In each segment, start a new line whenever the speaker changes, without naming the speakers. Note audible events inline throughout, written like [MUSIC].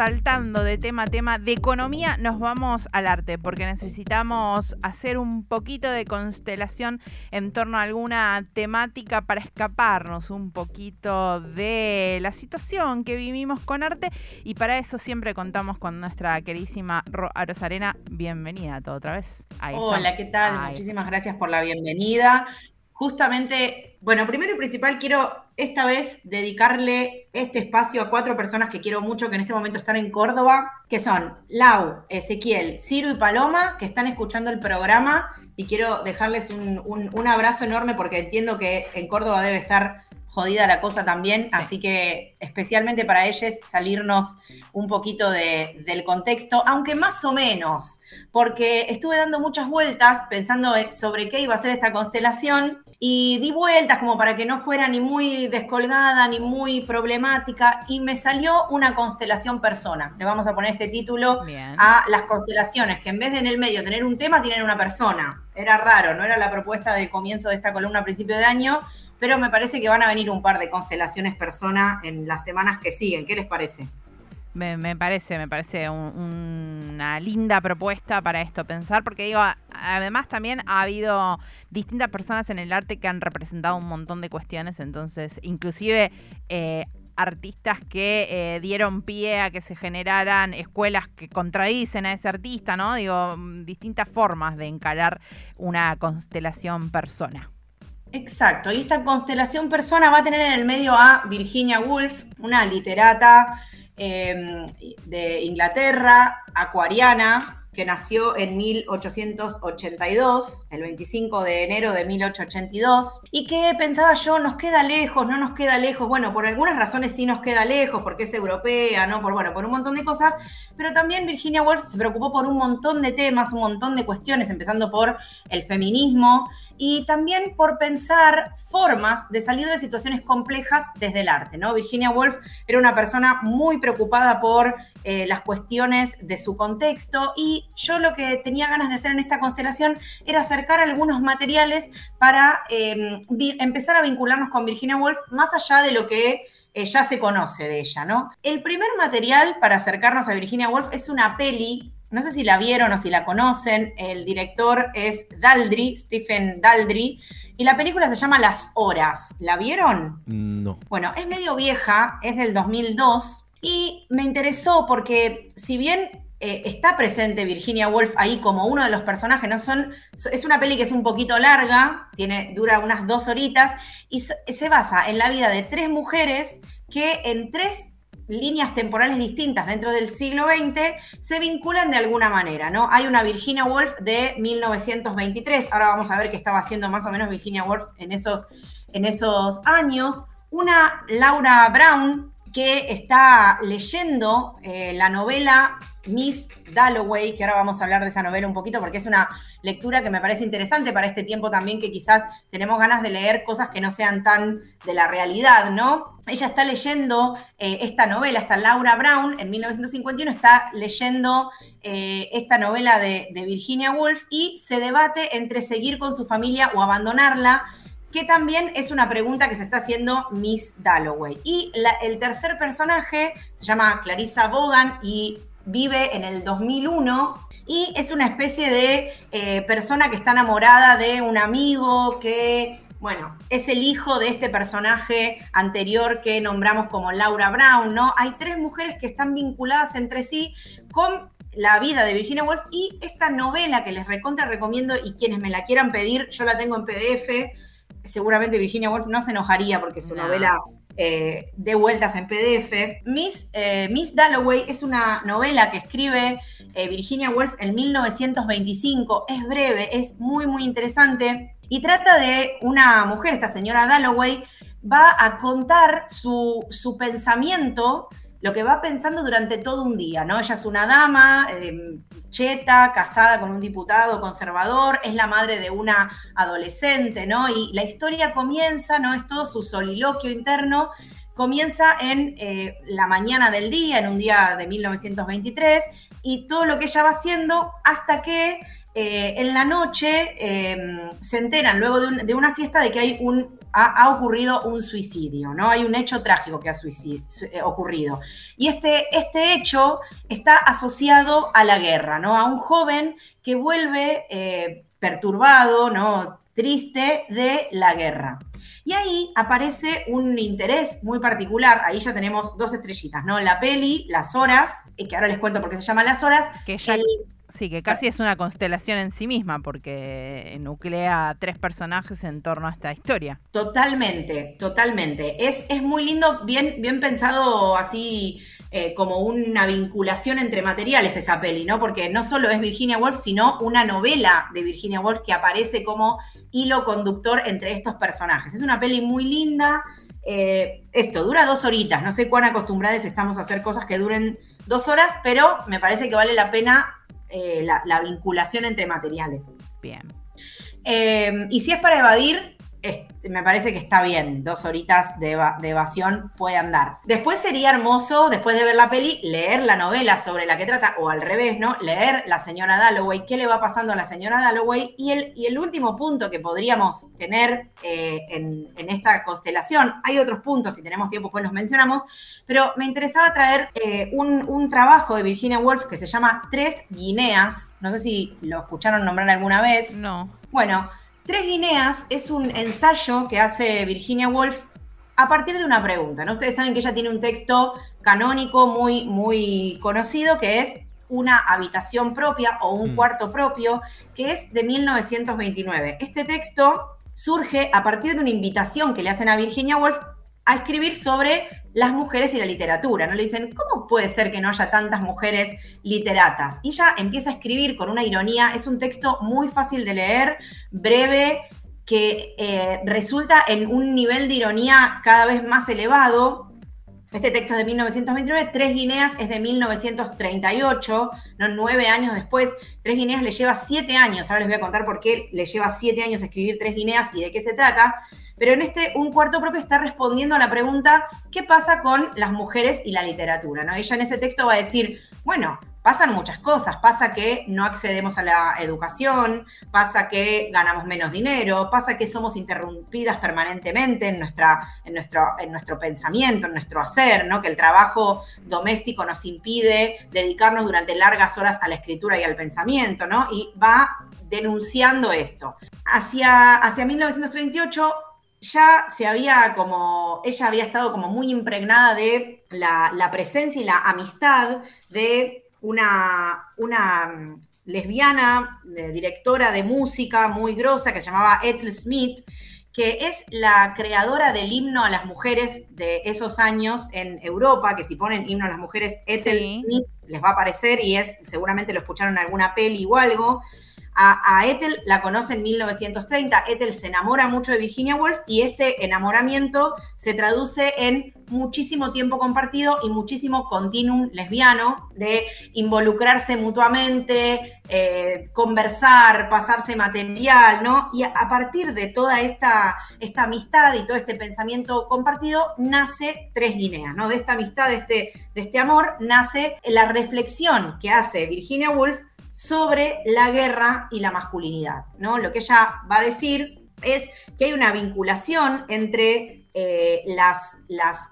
saltando de tema a tema, de economía nos vamos al arte, porque necesitamos hacer un poquito de constelación en torno a alguna temática para escaparnos un poquito de la situación que vivimos con arte y para eso siempre contamos con nuestra queridísima Rosarena. Bienvenida a todo otra vez.
Hola, ¿qué tal? Muchísimas gracias por la bienvenida. Justamente, bueno, primero y principal quiero esta vez dedicarle este espacio a cuatro personas que quiero mucho, que en este momento están en Córdoba, que son Lau, Ezequiel, Ciro y Paloma, que están escuchando el programa y quiero dejarles un, abrazo enorme porque entiendo que en Córdoba debe estar jodida la cosa también, así que especialmente para ellos salirnos un poquito del contexto, aunque más o menos, porque estuve dando muchas vueltas pensando sobre qué iba a ser esta constelación y di vueltas como para que no fuera ni muy descolgada ni muy problemática y me salió una constelación persona. Le vamos a poner este título a las constelaciones, que en vez de en el medio tener un tema, tienen una persona. Era raro, no era la propuesta del comienzo de esta columna a principio de año, pero me parece que van a venir un par de constelaciones persona en las semanas que siguen. ¿Qué les parece?
Me, parece, me parece una linda propuesta para esto pensar, porque digo, además también ha habido distintas personas en el arte que han representado un montón de cuestiones, entonces inclusive eh, artistas que eh, dieron pie a que se generaran escuelas que contradicen a ese artista, ¿no? Digo, distintas formas de encarar una constelación persona.
Exacto, y esta constelación persona va a tener en el medio a Virginia Woolf, una literata Em, de Inglaterra, acuariana, que nació en 1882, el 25 de enero de 1882, y que pensaba yo, nos queda lejos, no nos queda lejos, bueno, por algunas razones sí nos queda lejos, porque es europea, ¿no? Por, bueno, por un montón de cosas, pero también Virginia Woolf se preocupó por un montón de temas, un montón de cuestiones, empezando por el feminismo, y también por pensar formas de salir de situaciones complejas desde el arte, ¿no? Virginia Woolf era una persona muy preocupada por eh, las cuestiones de su contexto y yo lo que tenía ganas de hacer en esta constelación era acercar algunos materiales para em, empezar a vincularnos con Virginia Woolf más allá de lo que eh, ya se conoce de ella, ¿no? El primer material para acercarnos a Virginia Woolf es una peli no sé si la vieron o si la conocen, el director es Daldry, Stephen Daldry, y la película se llama Las Horas. ¿La vieron?
No.
Bueno, es medio vieja, es del 2002, y me interesó porque si bien eh, está presente Virginia Woolf ahí como uno de los personajes, no son, es una peli que es un poquito larga, tiene, dura unas dos horitas, y se basa en la vida de tres mujeres que en tres líneas temporales distintas dentro del siglo XX se vinculan de alguna manera, ¿no? Hay una Virginia Woolf de 1923, ahora vamos a ver qué estaba haciendo más o menos Virginia Woolf en esos, en esos años, una Laura Brown que está leyendo eh, la novela Miss Dalloway, que ahora vamos a hablar de esa novela un poquito porque es una lectura que me parece interesante para este tiempo también que quizás tenemos ganas de leer cosas que no sean tan de la realidad, ¿no? Ella está leyendo eh, esta novela, está Laura Brown, en 1951 está leyendo eh, esta novela de, Virginia Woolf y se debate entre seguir con su familia o abandonarla que también es una pregunta que se está haciendo Miss Dalloway. Y el tercer personaje se llama Clarissa Bogan y vive en el 2001 y es una especie de eh, persona que está enamorada de un amigo que, bueno, es el hijo de este personaje anterior que nombramos como Laura Brown, ¿no? Hay tres mujeres que están vinculadas entre sí con la vida de Virginia Woolf y esta novela que les recontra recomiendo y quienes me la quieran pedir, yo la tengo en PDF. Seguramente Virginia Woolf no se enojaría porque su novela eh, de vueltas en PDF. Miss, eh, Miss Dalloway es una novela que escribe eh, Virginia Woolf en 1925. Es breve, es muy, muy interesante. Y trata de una mujer, esta señora Dalloway, va a contar su, su pensamiento lo que va pensando durante todo un día, ¿no? Ella es una dama, em, cheta, casada con un diputado conservador, es la madre de una adolescente, ¿no? Y la historia comienza, ¿no? Es todo su soliloquio interno, comienza en eh, la mañana del día, en un día de 1923, y todo lo que ella va haciendo hasta que eh, en la noche em, se enteran luego de, una fiesta de que hay un, ha, ocurrido un suicidio, ¿no? Hay un hecho trágico que ha eh, ocurrido. Y este, este hecho está asociado a la guerra, ¿no? A un joven que vuelve eh, perturbado, ¿no? Triste de la guerra. Y ahí aparece un interés muy particular. Ahí ya tenemos dos estrellitas, ¿no? La peli, Las Horas, que ahora les cuento por qué se llama Las Horas.
Que ya Sí, que casi es una constelación en sí misma, porque nuclea tres personajes en torno a esta historia.
Totalmente, totalmente. Es, es muy lindo, bien, bien pensado así eh, como una vinculación entre materiales esa peli, ¿no? Porque no solo es Virginia Woolf, sino una novela de Virginia Woolf que aparece como hilo conductor entre estos personajes. Es una peli muy linda. Eh, esto, dura dos horitas. No sé cuán acostumbrados estamos a hacer cosas que duren dos horas, pero me parece que vale la pena eh, la, vinculación entre materiales.
Bien.
Eh, y si es para evadir, me parece que está bien, dos horitas de, evasión puede andar. Después sería hermoso, después de ver la peli, leer la novela sobre la que trata, o al revés, ¿no? Leer la señora Dalloway, qué le va pasando a la señora Dalloway. Y el, y el último punto que podríamos tener eh, en, esta constelación, hay otros puntos, si tenemos tiempo pues los mencionamos, pero me interesaba traer eh, un, un trabajo de Virginia Woolf que se llama Tres Guineas, no sé si lo escucharon nombrar alguna vez.
No.
Bueno, Tres Guineas es un ensayo que hace Virginia Woolf a partir de una pregunta. ¿no? Ustedes saben que ella tiene un texto canónico muy, muy conocido que es una habitación propia o un mm. cuarto propio, que es de 1929. Este texto surge a partir de una invitación que le hacen a Virginia Woolf a escribir sobre las mujeres y la literatura. ¿no? Le dicen, ¿cómo puede ser que no haya tantas mujeres literatas? Y ella empieza a escribir con una ironía. Es un texto muy fácil de leer, breve, que eh, resulta en un nivel de ironía cada vez más elevado. Este texto es de 1929, Tres Guineas es de 1938, ¿no? nueve años después. Tres Guineas le lleva siete años, ahora les voy a contar por qué le lleva siete años escribir Tres Guineas y de qué se trata. Pero en este, un cuarto propio está respondiendo a la pregunta, ¿qué pasa con las mujeres y la literatura? ¿no? Ella en ese texto va a decir, bueno, pasan muchas cosas, pasa que no accedemos a la educación, pasa que ganamos menos dinero, pasa que somos interrumpidas permanentemente en, nuestra, en, nuestro, en nuestro pensamiento, en nuestro hacer, ¿no? que el trabajo doméstico nos impide dedicarnos durante largas horas a la escritura y al pensamiento, ¿no? y va denunciando esto. Hacia, hacia 1938 ya se había como, ella había estado como muy impregnada de la, presencia y la amistad de una, una mm, lesbiana, directora de música muy grosa que se llamaba Ethel Smith, que es la creadora del himno a las mujeres de esos años en Europa, que si ponen himno a las mujeres, Ethel Smith les va a aparecer y es, seguramente lo escucharon en alguna peli o algo. A, Ethel la conoce en 1930. Ethel se enamora mucho de Virginia Woolf y este enamoramiento se traduce en muchísimo tiempo compartido y muchísimo continuum lesbiano de involucrarse mutuamente, eh, conversar, pasarse material, ¿no? Y a, partir de toda esta, esta amistad y todo este pensamiento compartido, nace Tres Guineas, ¿no? De esta amistad, de este, de este amor, nace la reflexión que hace Virginia Woolf sobre la guerra y la masculinidad. ¿no? Lo que ella va a decir es que hay una vinculación entre eh, las,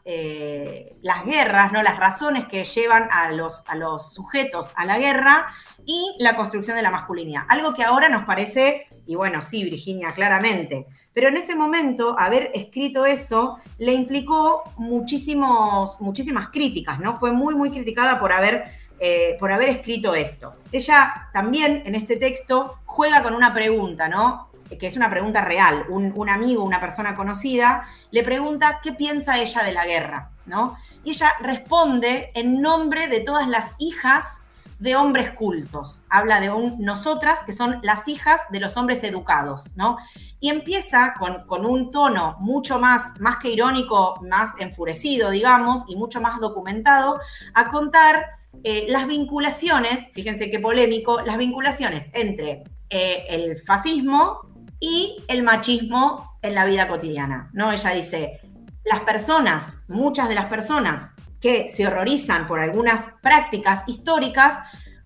eh, las, guerras, ¿no? las razones que llevan a los, a los sujetos a la guerra y la construcción de la masculinidad. Algo que ahora nos parece, y bueno, sí, Virginia, claramente, pero en ese momento haber escrito eso le implicó muchísimos, muchísimas críticas, ¿no? Fue muy, muy criticada por haber eh, por haber escrito esto. Ella también en este texto juega con una pregunta, ¿no? Que es una pregunta real. Un, amigo, una persona conocida, le pregunta qué piensa ella de la guerra, ¿no? Y ella responde en nombre de todas las hijas de hombres cultos. Habla de un, nosotras, que son las hijas de los hombres educados, ¿no? Y empieza con, con, un tono mucho más, más que irónico, más enfurecido, digamos, y mucho más documentado, a contar eh, las vinculaciones, fíjense qué polémico, las vinculaciones entre eh, el fascismo y el machismo en la vida cotidiana, ¿no? Ella dice, las personas, muchas de las personas que se horrorizan por algunas prácticas históricas,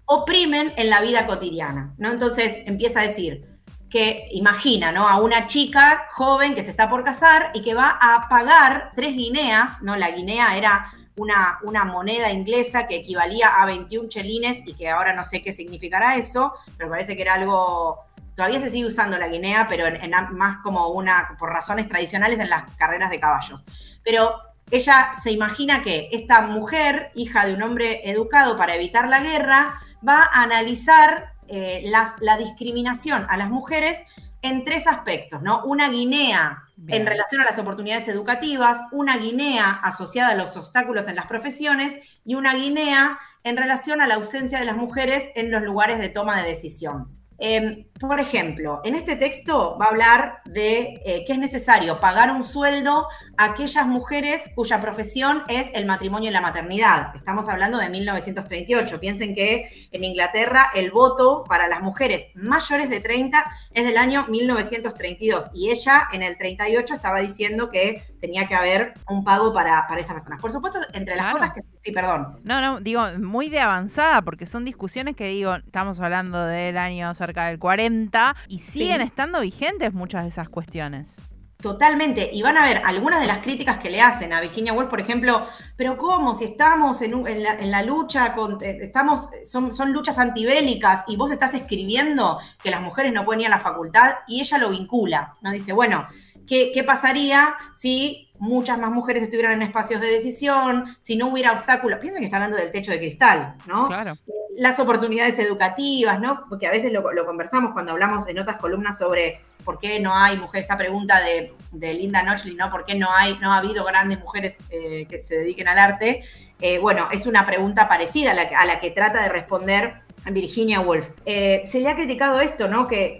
oprimen en la vida cotidiana, ¿no? Entonces empieza a decir que imagina, ¿no? A una chica joven que se está por casar y que va a pagar tres guineas, ¿no? La guinea era una, moneda inglesa que equivalía a 21 chelines y que ahora no sé qué significará eso, pero parece que era algo, todavía se sigue usando la guinea, pero más como una, por razones tradicionales en las carreras de caballos. Pero ella se imagina que esta mujer, hija de un hombre educado para evitar la guerra, va a analizar eh, la discriminación a las mujeres en tres aspectos, ¿no? Una guinea en relación a las oportunidades educativas, una guinea asociada a los obstáculos en las profesiones y una guinea en relación a la ausencia de las mujeres en los lugares de toma de decisión. Em, por ejemplo, en este texto va a hablar de eh, que es necesario pagar un sueldo a aquellas mujeres cuya profesión es el matrimonio y la maternidad. Estamos hablando de 1938. Piensen que en Inglaterra el voto para las mujeres mayores de 30 es del año 1932 y ella en el 38 estaba diciendo que tenía que haber un pago para, para estas personas. Por supuesto, entre las cosas que... Sí, perdón.
No, no, digo, muy de avanzada, porque son discusiones que digo, estamos hablando del año cerca del 40 y siguen estando vigentes muchas de esas cuestiones.
Totalmente. Y van a ver algunas de las críticas que le hacen a Virginia Woolf, por ejemplo, pero ¿cómo? Si estamos en, la, lucha, con, eh, estamos, son, son, luchas antibélicas y vos estás escribiendo que las mujeres no pueden ir a la facultad y ella lo vincula, ¿no? Dice, bueno, ¿qué, qué pasaría si muchas más mujeres estuvieran en espacios de decisión, si no hubiera obstáculos? Piensen que está hablando del techo de cristal, ¿no? Claro las oportunidades educativas, ¿no? Porque a veces lo, conversamos cuando hablamos en otras columnas sobre por qué no hay mujeres, esta pregunta de, Linda Nochley, ¿no? ¿Por qué no, hay, no ha habido grandes mujeres eh, que se dediquen al arte? Eh, bueno, es una pregunta parecida a la, que trata de responder Virginia Woolf. Eh, se le ha criticado esto, ¿no? Que,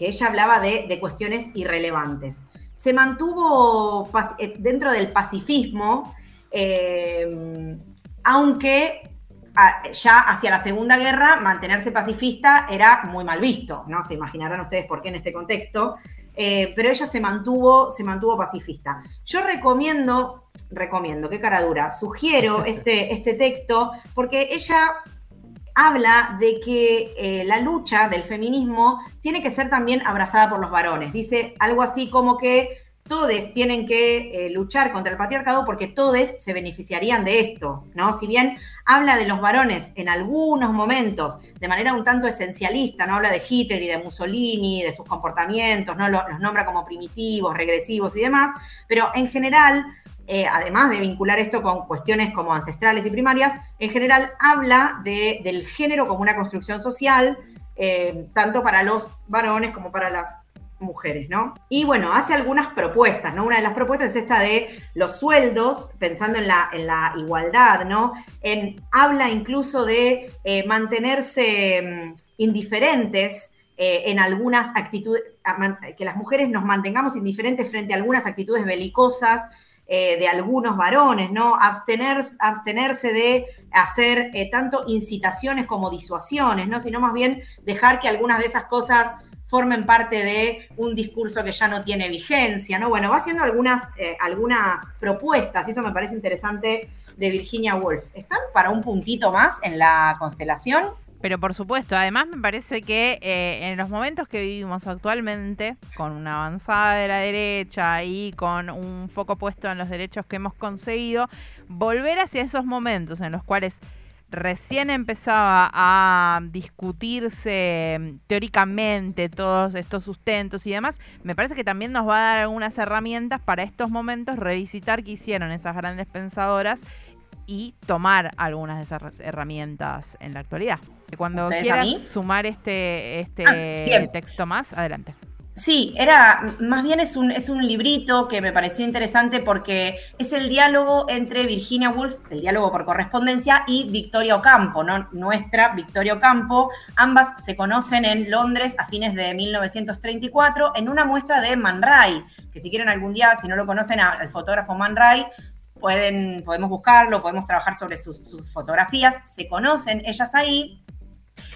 ella hablaba de, de, cuestiones irrelevantes. Se mantuvo dentro del pacifismo, aunque ya hacia la Segunda Guerra mantenerse pacifista era muy mal visto, ¿no? Se imaginarán ustedes por qué en este contexto, eh, pero ella se mantuvo, se mantuvo pacifista. Yo recomiendo, recomiendo, qué cara dura, sugiero [LAUGHS] este, este texto porque ella habla de que eh, la lucha del feminismo tiene que ser también abrazada por los varones. Dice algo así como que todos tienen que eh, luchar contra el patriarcado porque todos se beneficiarían de esto, ¿no? Si bien habla de los varones en algunos momentos de manera un tanto esencialista, no habla de Hitler y de Mussolini, de sus comportamientos, no los, nombra como primitivos, regresivos y demás, pero en general, eh, además de vincular esto con cuestiones como ancestrales y primarias, en general habla del género como una construcción social, eh, tanto para los varones como para las mujeres, ¿no? Y bueno, hace algunas propuestas, ¿no? Una de las propuestas es esta de los sueldos, pensando en la, igualdad, ¿no? Habla incluso de eh, mantenerse mm, indiferentes en algunas actitudes, que las mujeres nos mantengamos indiferentes frente a algunas actitudes belicosas eh, de algunos varones, ¿no? Abstener, abstenerse de hacer tanto incitaciones como disuasiones, ¿no? Sino más bien dejar que algunas de esas cosas formen parte de un discurso que ya no tiene vigencia, ¿no? Bueno, va haciendo algunas, eh, algunas propuestas, y eso me parece interesante, de Virginia Woolf. ¿Están para un puntito más en la constelación?
Pero por supuesto, además me parece que eh, en los momentos que vivimos actualmente, con una avanzada de la derecha y con un foco puesto en los derechos que hemos conseguido, volver hacia esos momentos en los cuales recién empezaba a discutirse mm, teóricamente todos estos sustentos y demás, me parece que también nos va a dar algunas herramientas para estos momentos revisitar qué hicieron esas grandes pensadoras y tomar algunas de esas herramientas en la actualidad. Cuando quieras sumar este, este ah, texto más, adelante.
Sí, era, más bien es un, es un librito que me pareció interesante porque es el diálogo entre Virginia Woolf, el diálogo por correspondencia, y Victoria Ocampo, ¿no? nuestra Victoria Ocampo. Ambas se conocen en Londres a fines de 1934 en una muestra de Man Ray, que si quieren algún día, si no lo conocen, al fotógrafo Man Ray, pueden, podemos buscarlo, podemos trabajar sobre sus, sus fotografías. Se conocen ellas ahí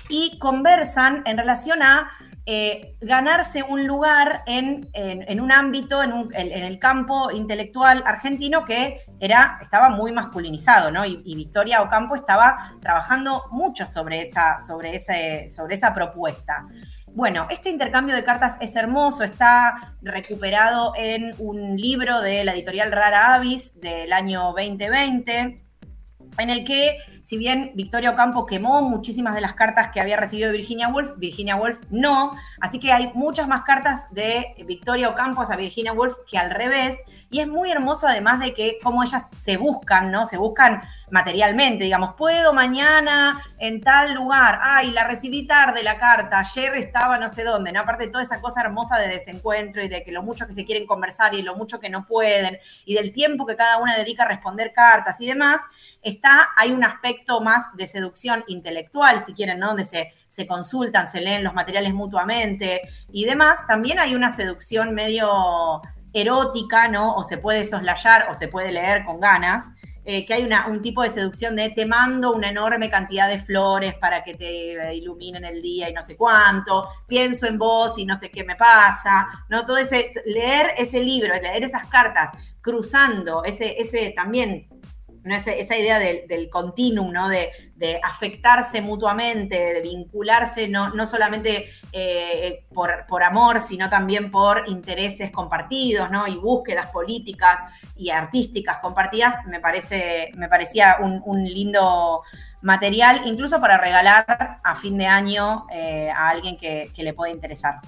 y conversan en relación a eh, ganarse un lugar en, un ámbito, en, el campo intelectual argentino que era, estaba muy masculinizado, ¿no? Y, Victoria Ocampo estaba trabajando mucho sobre esa, sobre ese, sobre esa propuesta. Bueno, este intercambio de cartas es hermoso, está recuperado en un libro de la editorial Rara Avis del año 2020, en el que si bien Victoria Ocampo quemó muchísimas de las cartas que había recibido Virginia Woolf, Virginia Woolf no. Así que hay muchas más cartas de Victoria Ocampo a Virginia Woolf que al revés. Y es muy hermoso además de que como ellas se buscan, ¿no? Se buscan materialmente, digamos, puedo mañana en tal lugar, ay, la recibí tarde la carta, ayer estaba no sé dónde, ¿no? Aparte de toda esa cosa hermosa de desencuentro y de que lo mucho que se quieren conversar y lo mucho que no pueden, y del tiempo que cada una dedica a responder cartas y demás, está, hay un aspecto más de seducción intelectual, si quieren, ¿no? Donde se, se consultan, se leen los materiales mutuamente y demás, también hay una seducción medio erótica, ¿no? O se puede soslayar o se puede leer con ganas. Eh, que hay un tipo de seducción de te mando una enorme cantidad de flores para que te iluminen el día y no sé cuánto, pienso en vos y no sé qué me pasa, ¿no? Todo ese, leer ese libro, leer esas cartas, cruzando ese, ese también esa, idea del, continuum, ¿no? De, afectarse mutuamente, de vincularse no, no solamente eh, por, amor, sino también por intereses compartidos, ¿no? Y búsquedas políticas y artísticas compartidas, me, parece, me parecía un, lindo material, incluso para regalar a fin de año eh, a alguien que, que le pueda interesar.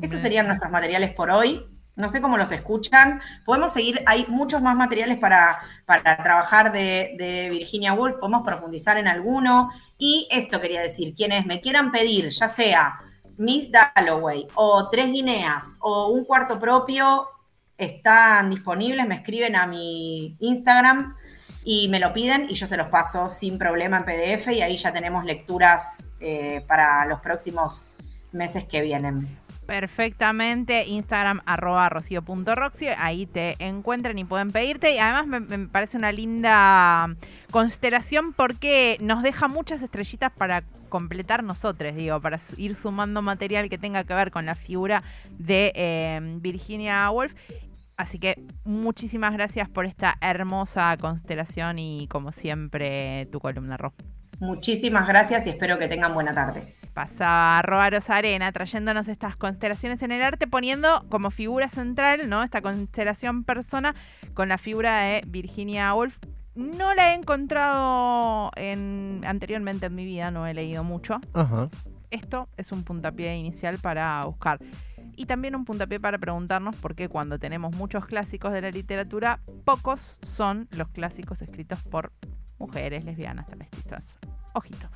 Esos serían nuestros materiales por hoy. No sé cómo los escuchan. Podemos seguir, hay muchos más materiales para, para trabajar de, Virginia Woolf, podemos profundizar en alguno. Y esto quería decir, quienes me quieran pedir, ya sea Miss Dalloway o Tres Guineas o un cuarto propio, están disponibles, me escriben a mi Instagram y me lo piden y yo se los paso sin problema en PDF y ahí ya tenemos lecturas eh, para los próximos meses que vienen.
Perfectamente, Instagram arroba rocío.roxio, ahí te encuentran y pueden pedirte. Y además me, parece una linda constelación porque nos deja muchas estrellitas para completar nosotros, digo, para ir sumando material que tenga que ver con la figura de eh, Virginia Woolf. Así que muchísimas gracias por esta hermosa constelación y como siempre tu columna, Ro.
Muchísimas gracias y espero que tengan buena tarde.
Pasaba Robaros Arena trayéndonos estas constelaciones en el arte, poniendo como figura central, ¿no? Esta constelación persona con la figura de Virginia Woolf. No la he encontrado en, anteriormente en mi vida, no he leído mucho. Esto es un puntapié inicial para buscar. Y también un puntapié para preguntarnos por qué cuando tenemos muchos clásicos de la literatura, pocos son los clásicos escritos por mujeres, lesbianas, travestistas. Ojito.